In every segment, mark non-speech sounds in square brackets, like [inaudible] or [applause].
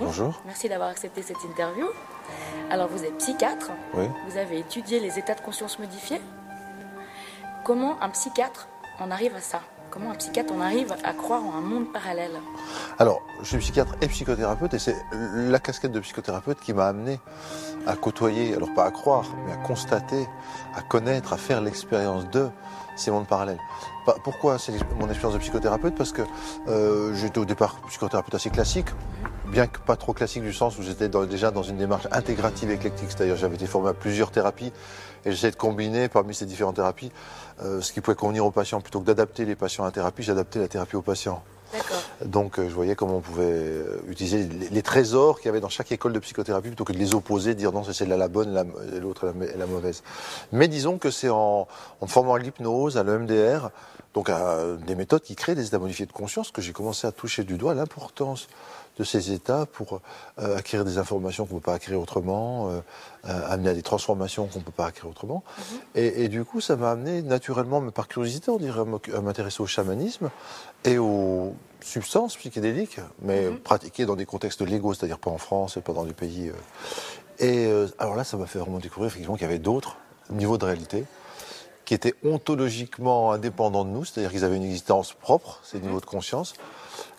bonjour. Merci d'avoir accepté cette interview. Alors vous êtes psychiatre. Oui. Vous avez étudié les états de conscience modifiés. Comment un psychiatre en arrive à ça? Comment un psychiatre en arrive à croire en un monde parallèle? Alors, je suis psychiatre et psychothérapeute et c'est la casquette de psychothérapeute qui m'a amené à côtoyer, alors pas à croire, mais à constater, à connaître, à faire l'expérience de ces mondes parallèles. Pourquoi c'est mon expérience de psychothérapeute? Parce que euh, j'étais au départ psychothérapeute assez classique, bien que pas trop classique du sens où j'étais déjà dans une démarche intégrative éclectique, c'est-à-dire j'avais été formé à plusieurs thérapies et j'essayais de combiner parmi ces différentes thérapies euh, ce qui pouvait convenir aux patients. Plutôt que d'adapter les patients à la thérapie, j'adaptais la thérapie aux patients. Donc euh, je voyais comment on pouvait euh, utiliser les, les trésors qu'il y avait dans chaque école de psychothérapie plutôt que de les opposer, dire non c'est celle-là la bonne la- et l'autre est la, la mauvaise. Mais disons que c'est en, en me formant à l'hypnose, à l'EMDR, donc à des méthodes qui créent des états modifiés de conscience que j'ai commencé à toucher du doigt l'importance de ces états pour euh, acquérir des informations qu'on ne peut pas acquérir autrement, euh, euh, amener à des transformations qu'on ne peut pas acquérir autrement. et, et du coup, ça m'a amené naturellement, mais par curiosité, on dirait, à m'intéresser au chamanisme et aux substances psychédéliques, mais pratiquées dans des contextes légaux, c'est-à-dire pas en France et pas dans des pays. Et alors là, ça m'a fait vraiment découvrir effectivement qu'il y avait d'autres niveaux de réalité qui étaient ontologiquement indépendants de nous, c'est-à-dire qu'ils avaient une existence propre, ces niveaux de conscience,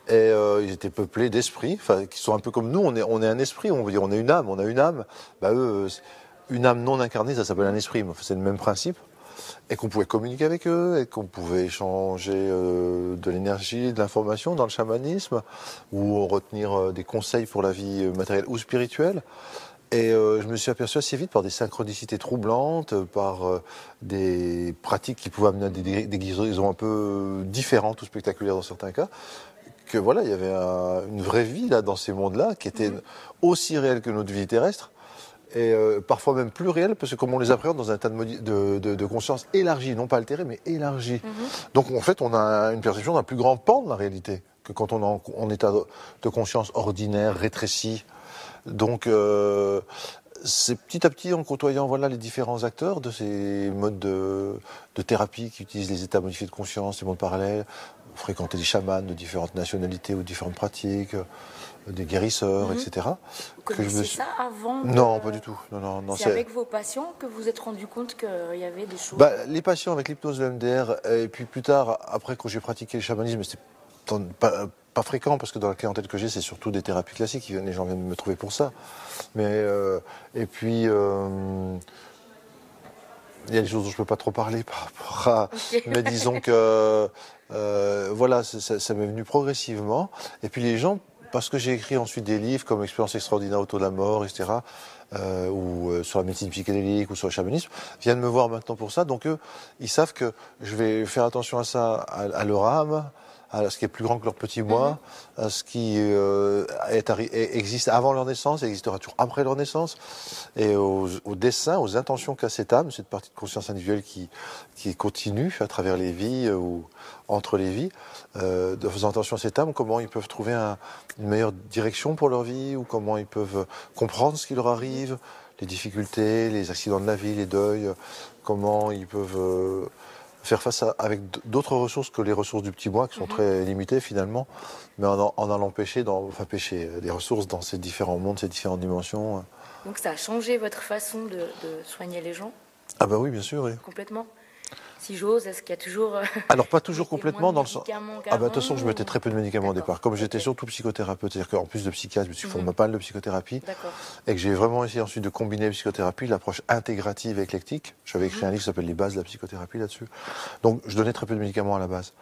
et euh, ils étaient peuplés d'esprits, qui sont un peu comme nous. On est, un esprit, on veut dire, on est une âme, on a une âme. Bah euh, une âme non incarnée, ça s'appelle un esprit. mais C'est le même principe. Et qu'on pouvait communiquer avec eux, et qu'on pouvait échanger euh, de l'énergie, de l'information dans le chamanisme, ou retenir des conseils pour la vie matérielle ou spirituelle. Et je me suis aperçu assez vite par des synchronicités troublantes, par des pratiques qui pouvaient amener à des, des guérisons un peu différentes ou spectaculaires dans certains cas, que voilà, il y avait un- une vraie vie là dans ces mondes-là qui était aussi réelle que notre vie terrestre et euh, parfois même plus réelle parce que comme on les appréhende dans un état de, de, de- de conscience élargi, non pas altéré mais élargi. Donc en fait, on a une perception d'un plus grand pan de la réalité que quand on est en, en état de, de conscience ordinaire, rétréci. Donc euh, c'est petit à petit en côtoyant voilà les différents acteurs de ces modes de, de thérapie qui utilisent les états modifiés de conscience, les mondes parallèles, fréquenter des chamans de différentes nationalités ou différentes pratiques, euh, des guérisseurs, etc. Vous que je me ça avant de- Non, pas du tout. Non, non, non. C'est avec vos patients que vous vous êtes rendu compte qu'il y avait des choses. Bah, les patients avec l'hypnose, le MDR, et puis plus tard, après quand j'ai pratiqué le chamanisme, c'était pas, pas fréquent parce que dans la clientèle que j'ai, c'est surtout des thérapies classiques. Les gens viennent me trouver pour ça. Mais euh, et puis euh, il y a des choses dont je peux pas trop parler par rapport à. Mais disons que euh, voilà, ça, ça- ça m'est venu progressivement. Et puis les gens, parce que j'ai écrit ensuite des livres comme Expérience extraordinaire autour de la mort, etc. euh, ou euh, sur la médecine psychédélique ou sur le chamanisme, viennent me voir maintenant pour ça. Donc eux, ils savent que je vais faire attention à ça, à, à leur âme, à ce qui est plus grand que leur petit moi, à ce qui euh, est existe avant leur naissance existera toujours après leur naissance, et aux, aux dessins, aux intentions qu'a cette âme, cette partie de conscience individuelle qui, qui continue à travers les vies euh, ou entre les vies, euh, de faisant attention à cette âme, comment ils peuvent trouver un- une meilleure direction pour leur vie, ou comment ils peuvent comprendre ce qui leur arrive, les difficultés, les accidents de la vie, les deuils, euh, comment ils peuvent euh, faire face à- avec d'autres ressources que les ressources du petit moi, qui sont très limitées finalement, mais en, en- allant pêcher, dans, enfin pêcher euh, des ressources dans ces différents mondes, ces différentes dimensions. euh. Donc ça a changé votre façon de, de soigner les gens? Ah bah oui, bien sûr, oui. complètement? Si j'ose, est-ce qu'il y a toujours. euh, [laughs] Alors pas toujours complètement dans le sens. Ah bah de toute façon, je mettais très peu de médicaments au départ. Comme j'étais surtout psychothérapeute, c'est-à-dire qu'en plus de psychiatre, je me suis Mhm. formé pas mal de psychothérapie, et que j'ai vraiment essayé ensuite de combiner la psychothérapie, l'approche intégrative et éclectique. J'avais Mhm. écrit un livre qui s'appelle Les bases de la psychothérapie là-dessus. Donc je donnais très peu de médicaments à la base.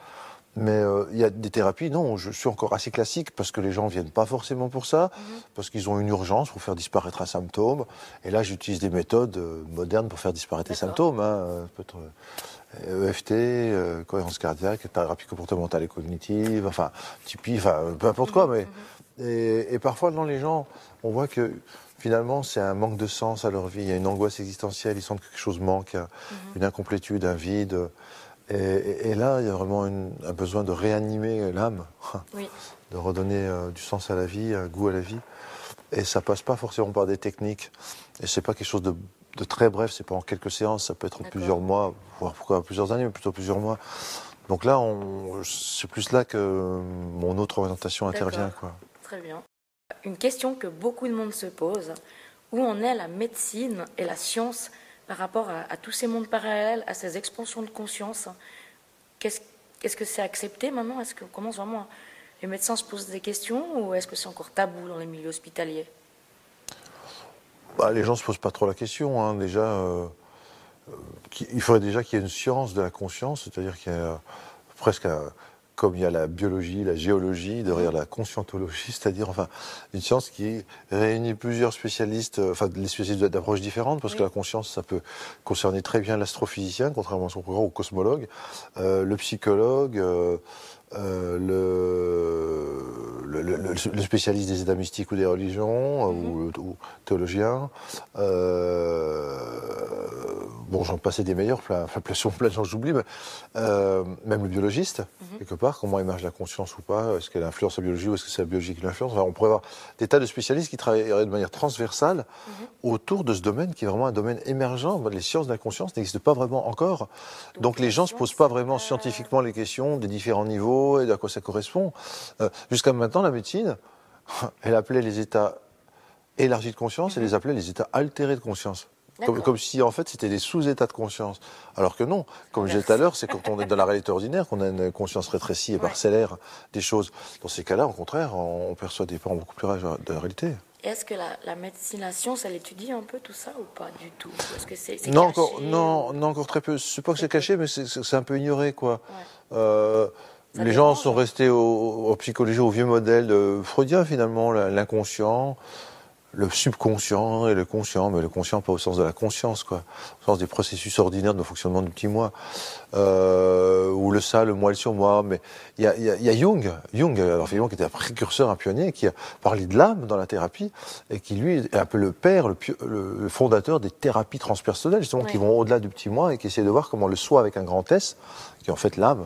Mais euh, il y a des thérapies, non, je suis encore assez classique parce que les gens viennent pas forcément pour ça, Mhm. parce qu'ils ont une urgence pour faire disparaître un symptôme. Et là, j'utilise des méthodes euh, modernes pour faire disparaître les symptômes. Hein, euh, peut-être euh, EFT, euh, cohérence cardiaque, thérapie comportementale et cognitive, enfin, Tipeee, enfin, peu importe quoi. Mais et, et parfois, dans les gens, on voit que finalement, c'est un manque de sens à leur vie. Il y a une angoisse existentielle, ils sentent que quelque chose manque, une incomplétude, un vide. Et, là, il y a vraiment une- un besoin de réanimer l'âme, [laughs] Oui. de redonner euh, du sens à la vie, un goût à la vie. Et ça passe pas forcément par des techniques. Et c'est pas quelque chose de, de très bref, c'est pas en quelques séances, ça peut être en plusieurs mois, voire pourquoi plusieurs années, mais plutôt plusieurs mois. Donc là, c'est plus là que mon autre orientation intervient. Quoi. Très bien. une question que beaucoup de monde se pose. Où en est la médecine et la science par rapport à, tous ces mondes parallèles, à ces expansions de conscience Est-ce que c'est accepté maintenant? Est-ce qu'on commence vraiment Les médecins se posent des questions ou est-ce que c'est encore tabou dans les milieux hospitaliers? Bah, Les gens ne se posent pas trop la question. Hein. Déjà, euh, il faudrait déjà qu'il y ait une science de la conscience, c'est-à-dire qu'il y a presque un comme il y a la biologie, la géologie, derrière la conscientologie, c'est-à-dire enfin une science qui réunit plusieurs spécialistes, euh, enfin des spécialistes d'approches différentes, parce que la conscience, ça peut concerner très bien l'astrophysicien, contrairement à son programme, au cosmologue, euh, le psychologue, euh, euh, le, le, le, spécialiste des états mystiques ou des religions, mm-hmm. ou, ou, théologien. Euh, bon, j'en passais des meilleurs, plein, plein, [laughs] plein, de gens j'oublie, mais euh, même le biologiste, mm-hmm. quelque part, comment émerge la conscience ou pas, est-ce qu'elle influence la biologie ou est-ce que c'est la biologie qui l'influence enfin, On pourrait avoir des tas de spécialistes qui travailleraient de manière transversale mm-hmm. autour de ce domaine qui est vraiment un domaine émergent. Les sciences de la conscience n'existent pas vraiment encore. Donc, Donc les gens ne se posent pas vraiment scientifiquement les questions des différents niveaux et à quoi ça correspond. Euh, jusqu'à maintenant, la médecine, [laughs] elle appelait les états élargis de conscience et les appelait les états altérés de conscience. Comme, si en fait c'était des sous-états de conscience. Alors que non, comme je disais tout à l'heure, c'est quand on est dans la réalité ordinaire qu'on a une conscience rétrécie et parcellaire des choses. Dans ces cas-là, au contraire, on perçoit des pans beaucoup plus larges de la réalité. Est-ce que la, médecine, la science, elle étudie un peu tout ça ou pas du tout? Que c'est, non, encore, non, non, encore très peu. C'est pas que c'est caché, mais c'est, un peu ignoré, quoi. Euh, les gens sont restés au, psychologie, au vieux modèle freudien finalement, l'inconscient, le subconscient et le conscient, mais le conscient pas au sens de la conscience, quoi, au sens des processus ordinaires de fonctionnement du petit moi, euh, ou le ça, le moi, le surmoi. Mais il y a, y, a, y a, Jung, Jung, alors qui était un précurseur, un pionnier, qui a parlé de l'âme dans la thérapie et qui lui est un peu le père, le, le fondateur des thérapies transpersonnelles, justement, qui vont au-delà du petit moi et qui essaient de voir comment le soi avec un grand S, qui est en fait l'âme,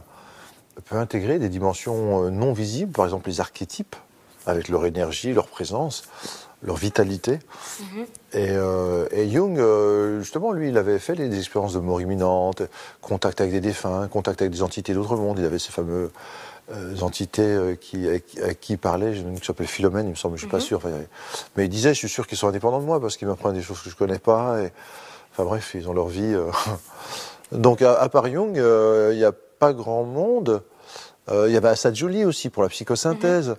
peut intégrer des dimensions euh, non visibles, par exemple les archétypes, avec leur énergie, leur présence, leur vitalité. Et, euh, et, Jung, euh, justement, lui, il avait fait des expériences de mort imminente, contact avec des défunts, contact avec des entités d'autres mondes. Il avait ces fameux entités qui, à, qui il parlait, qui s'appelle Philomène, il me semble, je suis pas mm-hmm. sûr. mais il disait, je suis sûr qu'ils sont indépendants de moi parce qu'ils m'apprennent des choses que je connais pas. Et, enfin bref, ils ont leur vie. [laughs] Donc à, à, part Jung, il y a pas grand monde. Euh, il y avait Assad Jolie aussi pour la psychosynthèse.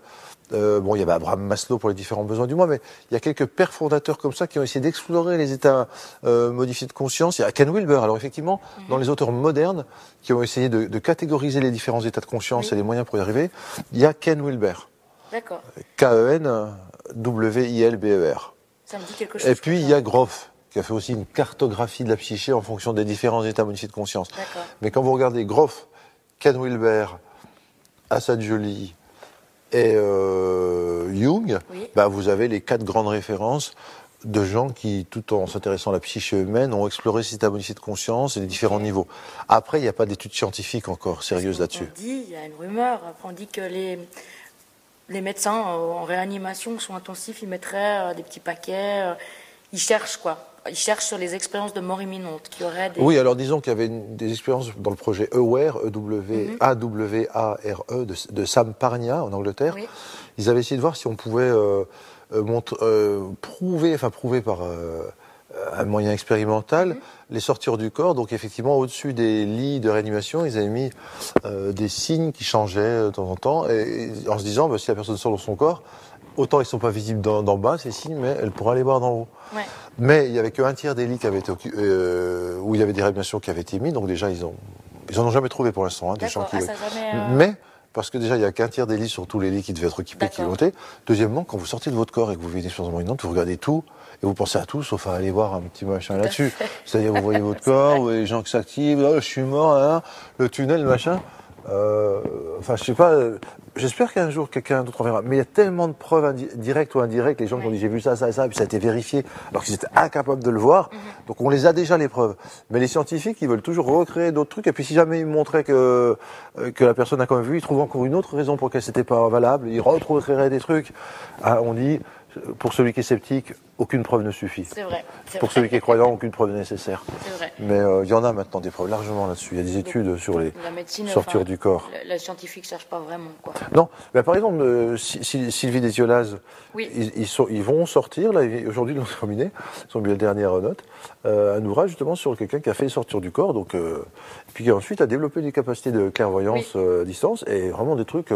Euh, bon, il y avait Abraham Maslow pour les différents besoins du moi, mais il y a quelques pères fondateurs comme ça qui ont essayé d'explorer les états euh, modifiés de conscience. Il y a Ken Wilber, alors effectivement, mhm. dans les auteurs modernes qui ont essayé de, de catégoriser les différents états de conscience et les moyens pour y arriver, il y a Ken Wilber. D'accord. K-E-N-W-I-L-B-E-R. Ça me dit quelque chose. Et puis il y a Groff qui a fait aussi une cartographie de la psyché en fonction des différents états modifiés de conscience. Mais quand vous regardez Groff, Ken Wilber, Assad Jolie et euh, Jung, bah, vous avez les quatre grandes références de gens qui, tout en s'intéressant à la psyché humaine, ont exploré cet état de conscience et les différents niveaux. Après, il n'y a pas d'études scientifiques encore sérieuses là-dessus. On dit, il y a une rumeur, on dit que les, les médecins en réanimation sont intensifs, ils mettraient euh, des petits paquets, euh, ils cherchent quoi ils cherchent sur les expériences de mort imminente qui auraient des... Oui, alors disons qu'il y avait des expériences dans le projet EWARE, E-W-A-W-A-R-E, mhm. de, Sam Parnia en Angleterre. Ils avaient essayé de voir si on pouvait euh, euh, euh, prouver, enfin prouver par un moyen expérimental, mhm. les sortir du corps. Donc effectivement, au-dessus des lits de réanimation, ils avaient mis des signes qui changeaient de temps en temps, et, en se disant, bah, si la personne sort dans son corps, autant ils ne sont pas visibles d'en bas, ces signes, mais elle pourra les voir d'en haut. Mais il n'y avait qu'un tiers des lits qui avaient été euh, où il y avait des réanimations qui avaient été mis, donc déjà ils ont, ils en ont jamais trouvé pour l'instant, hein, des gens qui. Ah, euh, mais parce que déjà il n'y a qu'un tiers des lits sur tous les lits qui devaient être équipés, qui ont été. Deuxièmement, quand vous sortez de votre corps et que vous vivez une expérience moyenante, vous regardez tout et vous pensez à tout, sauf à aller voir un petit machin là-dessus. C'est-à-dire vous voyez votre [laughs] corps, vous voyez les gens qui s'activent, oh, je suis mort, hein, le tunnel, le machin. Euh, enfin, je sais pas. J'espère qu'un jour quelqu'un d'autre en verra. Mais il y a tellement de preuves directes ou indirectes. Les gens qui ont dit j'ai vu ça, ça et ça, puis ça a été vérifié, alors qu'ils étaient incapables de le voir. Mhm. Donc on les a déjà les preuves. Mais les scientifiques, ils veulent toujours recréer d'autres trucs. Et puis si jamais ils montraient que euh, que la personne a quand même vu, ils trouvent encore une autre raison pour laquelle c'était pas valable. Ils recréeraient des trucs. Ah, on dit pour celui qui est sceptique, aucune preuve ne suffit. C'est vrai. Pour vrai. celui qui est croyant, aucune preuve n'est nécessaire. C'est vrai. Mais euh, il y en a maintenant des preuves largement là-dessus. Il y a des études sur les La médecine, sortures enfin, du corps. Le, le scientifique cherche pas vraiment, quoi. Non, mais par exemple, euh, Sy- Sy- Sylvie Desiolaz, Oui. ils, ils sont- ils vont sortir, là, aujourd'hui ils l'ont [laughs] terminé, ils ont mis la dernière note, euh, un ouvrage justement sur quelqu'un qui a fait sortir du corps, donc, euh, puis qui ensuite a développé des capacités de clairvoyance Oui. à distance, et vraiment des trucs,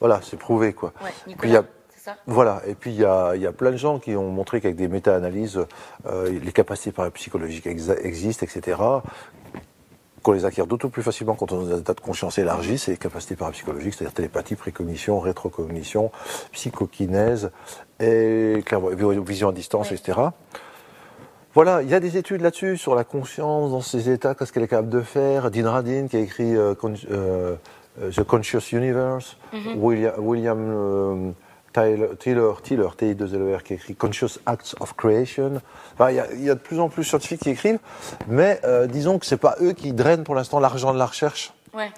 voilà, c'est prouvé quoi. Ouais, Puis il y a- ça Voilà, et puis il y a, il y a plein de gens qui ont montré qu'avec des méta-analyses, euh, les capacités parapsychologiques existent, etc. Qu'on les acquiert d'autant plus facilement quand on dans un état de conscience élargi, c'est les capacités parapsychologiques, c'est-à-dire télépathie, précognition, rétrocognition, psychokinèse et vision à distance, Oui. etc. Voilà, il y a des études là-dessus sur la conscience dans ces états, qu'est-ce qu'elle est capable de faire. Dean Radin qui a écrit euh, Con- euh, The Conscious Universe, William, William euh, Tyler, Tiller, Tiller, T-I-2-L-E-R, qui écrit Conscious Acts of Creation. Enfin, il y, a, y a de plus en plus de scientifiques qui écrivent, mais euh, disons que c'est pas eux qui drainent pour l'instant l'argent de la recherche. Ouais.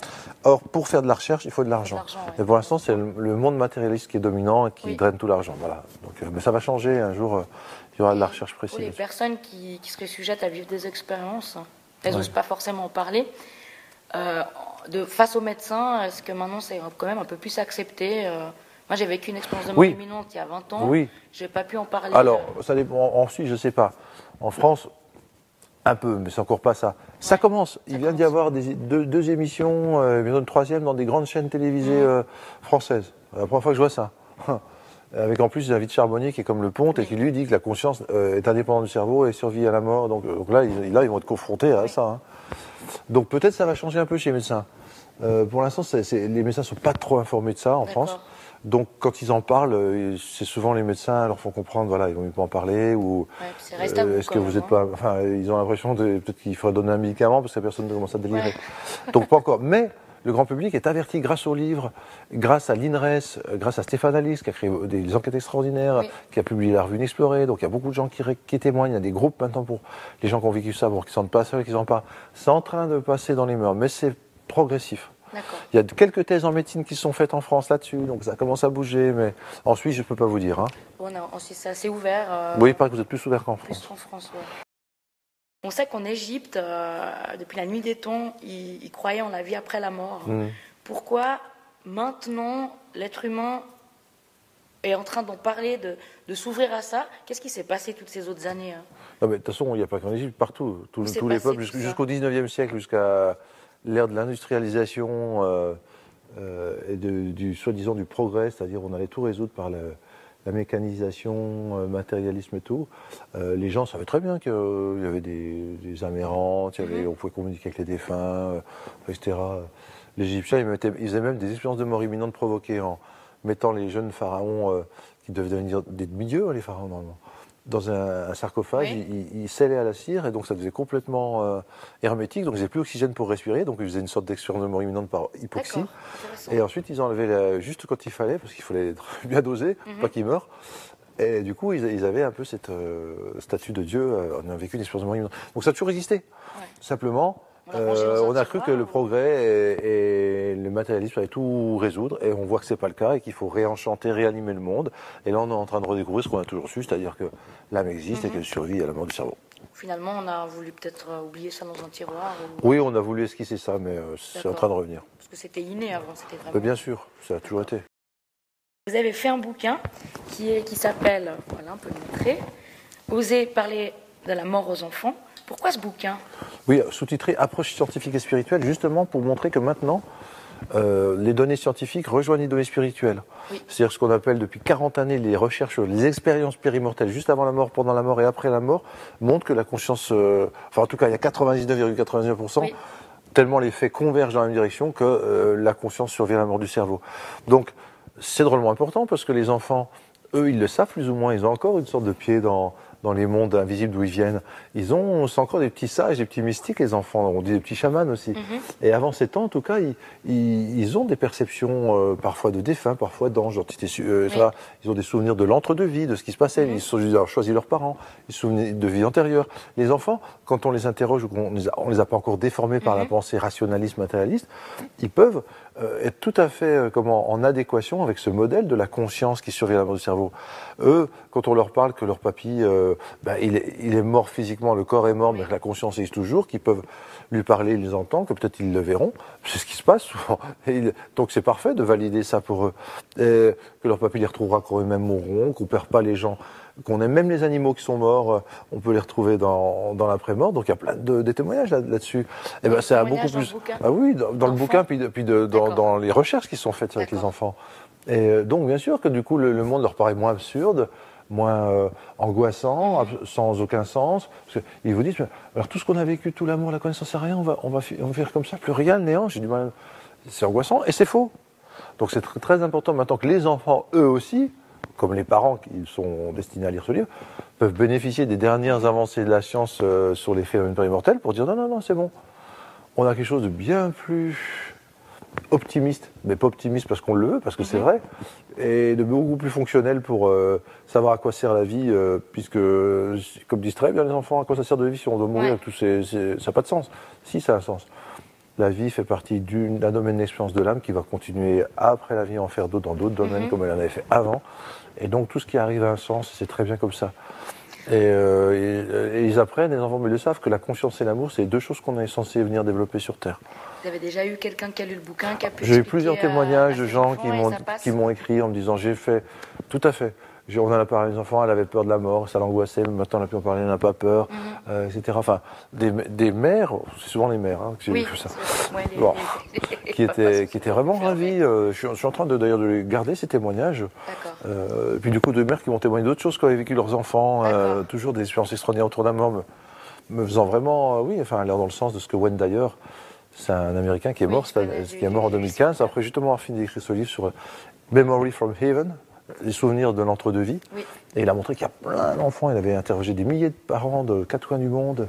Or, pour faire de la recherche, il faut de l'argent. ouais. Et pour l'instant, c'est le, le monde matérialiste qui est dominant et qui Oui. draine tout l'argent. Voilà. Donc, euh, mais ça va changer. Un jour, euh, il y aura de la recherche Pour les précise. personnes qui, qui seraient sujettes à vivre des expériences, elles Ouais. n'osent pas forcément en parler. Euh, de, face aux médecins, est-ce que maintenant c'est quand même un peu plus accepté euh, Moi j'ai vécu une expérience de mort Oui. imminente il y a 20 ans. Oui. J'ai pas pu en parler. Alors, ça dépend. En, Suisse, je sais pas. En France, un peu, mais c'est encore pas ça. Ça commence. Il ça vient d'y avoir des, deux, deux émissions, euh, une troisième, dans des grandes chaînes télévisées Mhm. euh, françaises. La première fois que je vois ça. [laughs] Avec en plus David Charbonnier qui est comme le ponte et qui lui dit que la conscience euh, est indépendante du cerveau et survit à la mort. Donc, euh, donc là, ils, là, ils vont être confrontés à Oui. ça. hein. Donc peut-être ça va changer un peu chez les médecins. Euh, pour l'instant, les médecins sont pas trop informés de ça en. France. Donc quand ils en parlent, euh, c'est souvent les médecins leur font comprendre, voilà, ils vont mieux pas en parler ou Ouais, euh, Est-ce que vous êtes pas, enfin, ils ont l'impression de peut-être qu'il faudrait donner un médicament parce que la personne commence à délirer. [laughs] Donc pas encore. Mais le grand public est averti grâce au livre, grâce à l'INRES, euh, grâce à Stéphane Alice qui a créé des, enquêtes extraordinaires, Oui. qui a publié La Revue Inexplorée. Donc il y a beaucoup de gens qui, témoignent. Il y a des groupes maintenant pour les gens qui ont vécu ça, pour qu'ils ne sentent pas seuls, qu'ils en parlent. C'est en train de passer dans les mœurs, mais c'est progressif. Il y a quelques thèses en médecine qui sont faites en France là-dessus, donc ça commence à bouger, mais en Suisse, je ne peux pas vous dire. Hein. Bon, non, ensuite c'est assez ouvert. euh, Oui, il paraît que vous êtes plus ouvert qu'en plus France. en France. ouais. On sait qu'en Égypte, euh, depuis la nuit des temps, ils, ils croyaient en la vie après la mort. Mm. Pourquoi maintenant l'être humain est en train d'en parler, de, de s'ouvrir à ça? Qu'est-ce qui s'est passé toutes ces autres années hein? Non, mais de toute façon, il n'y a pas qu'en Égypte, partout. Tous, les peuples, jusqu'au 19e siècle, jusqu'à l'ère de l'industrialisation euh, euh, et de- du soi-disant du progrès, c'est-à-dire on allait tout résoudre par la mécanisation, euh, matérialisme et tout. Euh, les gens savaient très bien qu'il y avait des, des amérantes, il y avait- Mhm. on pouvait communiquer avec les défunts, etc. Les Égyptiens, ils, mettaient- ils faisaient même des expériences de mort imminente provoquées en mettant les jeunes pharaons, qui devaient devenir des demi-dieux, hein, les pharaons normalement, dans un, un sarcophage, Oui. ils, ils scellaient à la cire, et donc ça devenait complètement euh, hermétique, donc ils n'avaient plus d'oxygène pour respirer, donc ils faisaient une sorte d'expérience de mort imminente par hypoxie. Et ensuite, ils enlevaient la- juste quand il fallait, parce qu'il fallait être [laughs] bien dosé, Mhm. pas qu'ils meurent. Et du coup, ils, ils avaient un peu cette euh, statue de Dieu. euh, on a vécu une expérience de mort imminente. Donc ça a toujours existé. Ouais. Simplement, euh, on a cru que le progrès et, et le matérialisme allaient tout résoudre, et on voit que c'est pas le cas, et qu'il faut réenchanter, réanimer le monde. Et là, on est en train de redécouvrir ce qu'on a toujours su, c'est-à-dire que l'âme existe et Mhm. qu'elle survit à la mort du cerveau. Finalement, on a voulu peut-être euh, oublier ça dans un tiroir, ou- Oui, on a voulu esquisser ça, mais euh, c'est en train de revenir. parce que c'était inné avant, c'était vraiment. Mais bien sûr, ça a toujours été. Vous avez fait un bouquin qui, est, qui s'appelle, voilà, on peut le montrer, Oser parler de la mort aux enfants. Pourquoi ce bouquin? Oui, sous-titré Approche scientifique et spirituelle, justement pour montrer que maintenant, euh, les données scientifiques rejoignent les données spirituelles. Oui. C'est-à-dire ce qu'on appelle depuis 40 années les recherches les expériences périmortelles, juste avant la mort, pendant la mort et après la mort, montrent que la conscience, euh, enfin en tout cas il y a 99,99%, Oui. tellement les faits convergent dans la même direction que euh, la conscience survient à la mort du cerveau. Donc c'est drôlement important parce que les enfants, eux, ils le savent plus ou moins, ils ont encore une sorte de pied dans, dans les mondes invisibles d'où ils viennent. Ils ont, c'est encore des petits sages, des petits mystiques, les enfants. On dit des petits chamans aussi. Mhm. Et avant ces temps, en tout cas, ils, ils, ils ont des perceptions euh, parfois de défunts, parfois d'anges. euh, Oui. Ils ont des souvenirs de l'entre-deux-vie, de ce qui se passait. Mhm. Ils sont ils ont choisi leurs parents, ils se souvenaient de vie antérieure. Les enfants, quand on les interroge ou qu'on les a, on les a pas encore déformés par la Mhm. pensée rationaliste, matérialiste, ils peuvent euh, être tout à fait euh, comment, en adéquation avec ce modèle de la conscience qui survient à du cerveau. Eux, quand on leur parle que leur papy, euh, ben, il, est, il est mort physiquement, le corps est mort, mais que la conscience existe toujours, qu'ils peuvent lui parler, ils les entendent, que peut-être ils le verront. C'est ce qui se passe souvent. [laughs] Donc c'est parfait de valider ça pour eux. Et que leur papy les retrouvera quand eux-mêmes mourront, qu'on perd pas les gens, qu'on aime même les animaux qui sont morts, euh, on peut les retrouver dans, dans l'après-mort. Donc il y a plein de, de témoignages là- là-dessus. Et ben Des c'est beaucoup plus. Ah oui, dans, dans le bouquin, puis, de- puis de- dans, les recherches qui sont faites avec les enfants. Et euh, donc, bien sûr que du coup, le, le monde leur paraît moins absurde, moins euh, angoissant, sans aucun sens. Parce qu'ils vous disent, alors tout ce qu'on a vécu, tout l'amour, la connaissance, c'est rien, on va, on, va, on va faire comme ça, plus rien, le néant. J'ai du mal. C'est angoissant et c'est faux. Donc c'est tr- très important maintenant que les enfants, eux aussi, comme les parents qui sont destinés à lire ce livre, peuvent bénéficier des dernières avancées de la science euh, sur les phénomènes périmortels pour dire non, non, non, c'est bon. On a quelque chose de bien plus optimiste, mais pas optimiste parce qu'on le veut, parce que c'est vrai, et de beaucoup plus fonctionnel pour euh, savoir à quoi sert la vie, euh, puisque, comme disent très bien les enfants, à quoi ça sert de vivre si on doit mourir, Ouais. tout ça n'a pas de sens. Si, ça a un sens. La vie fait partie d'un domaine d'expérience de l'âme qui va continuer après la vie à en faire d'autres dans d'autres domaines Mhm. comme elle en avait fait avant. Et donc tout ce qui arrive a un sens, c'est très bien comme ça. Et, euh, et- et ils apprennent, les enfants, mais ils le savent, que la conscience et l'amour, c'est deux choses qu'on est censé venir développer sur Terre. Vous avez déjà eu quelqu'un qui a lu le bouquin, qui a pu J'ai eu plusieurs à- témoignages à de gens qui m'ont écrit en me disant j'ai fait tout à fait. On en a parlé aux enfants, elle avait peur de la mort, ça l'angoissait, maintenant on a pu en parler, elle n'a pas peur, Mhm. euh, etc. Enfin, des, des mères, c'est souvent les mères hein, que j'ai Oui, vu tout ça, c'est- ouais, les- Bon. les- [laughs] qui étaient, qui étaient vraiment ravies. euh, je, suis, je suis en train de d'ailleurs de garder ces témoignages. Euh, et puis du coup, de mères qui m'ont témoigné d'autres choses qu'avaient vécu leurs enfants, toujours des expériences extraordinaires autour d'un mort, me, me faisant vraiment, oui, enfin, aller dans le sens de ce que Wayne d'ailleurs, c'est un Américain qui est mort, qui est mort en j'ai vu 2015, ça. après justement avoir fini d'écrire ce livre sur Memory from Heaven, les souvenirs de l'entre-deux-vie. Oui. Et il a montré qu'il y a plein d'enfants, il avait interrogé des milliers de parents de quatre coins du monde,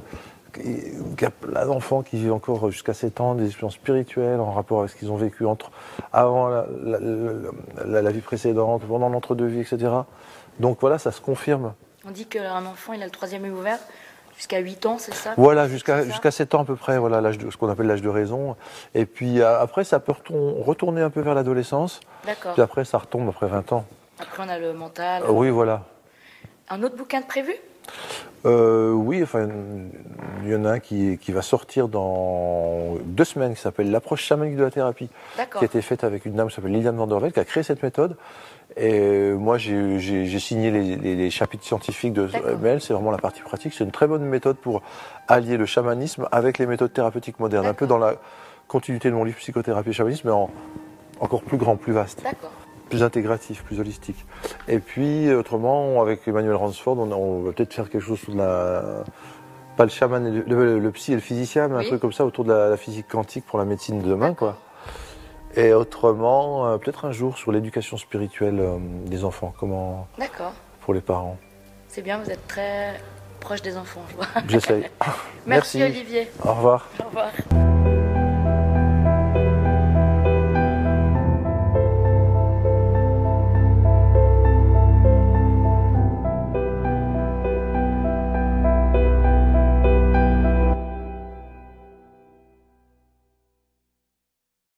qu'il y a plein d'enfants qui vivent encore jusqu'à 7 ans des expériences spirituelles en rapport avec ce qu'ils ont vécu entre, avant la, la- la- la- la vie précédente, pendant l'entre-deux-vie, etc. Donc voilà, ça se confirme. On dit qu'un enfant, il a le troisième œil ouvert jusqu'à 8 ans, c'est ça? Voilà, jusqu'à C'est ça? jusqu'à 7 ans à peu près, voilà, l'âge de, ce qu'on appelle l'âge de raison. Et puis euh, après, ça peut retourner un peu vers l'adolescence, D'accord. puis après, ça retombe après 20 ans. Après, on a le mental. Euh, oui, voilà. Un autre bouquin de prévu? Euh, oui, enfin, il y en a un qui, qui va sortir dans deux semaines, qui s'appelle L'approche chamanique de la thérapie, qui a été faite avec une dame qui s'appelle Liliane Vandervelde, qui a créé cette méthode. Et moi, j'ai signé les, les- les chapitres scientifiques de elle, c'est vraiment la partie pratique. C'est une très bonne méthode pour allier le chamanisme avec les méthodes thérapeutiques modernes, un peu dans la continuité de mon livre Psychothérapie et chamanisme, mais en encore plus grand, plus vaste D'accord. Plus intégratif, plus holistique. Et puis, autrement, avec Emmanuel Ransford, on, on va peut-être faire quelque chose sous de la. Pas le chaman, et le, le- le psy et le physicien, mais Oui. un truc comme ça autour de la, la physique quantique pour la médecine de demain, quoi. Et autrement, euh, peut-être un jour sur l'éducation spirituelle euh, des enfants, comment D'accord. pour les parents. C'est bien, vous êtes très proche des enfants, je vois. J'essaye. [laughs] Merci, Olivier. Au revoir. Au revoir.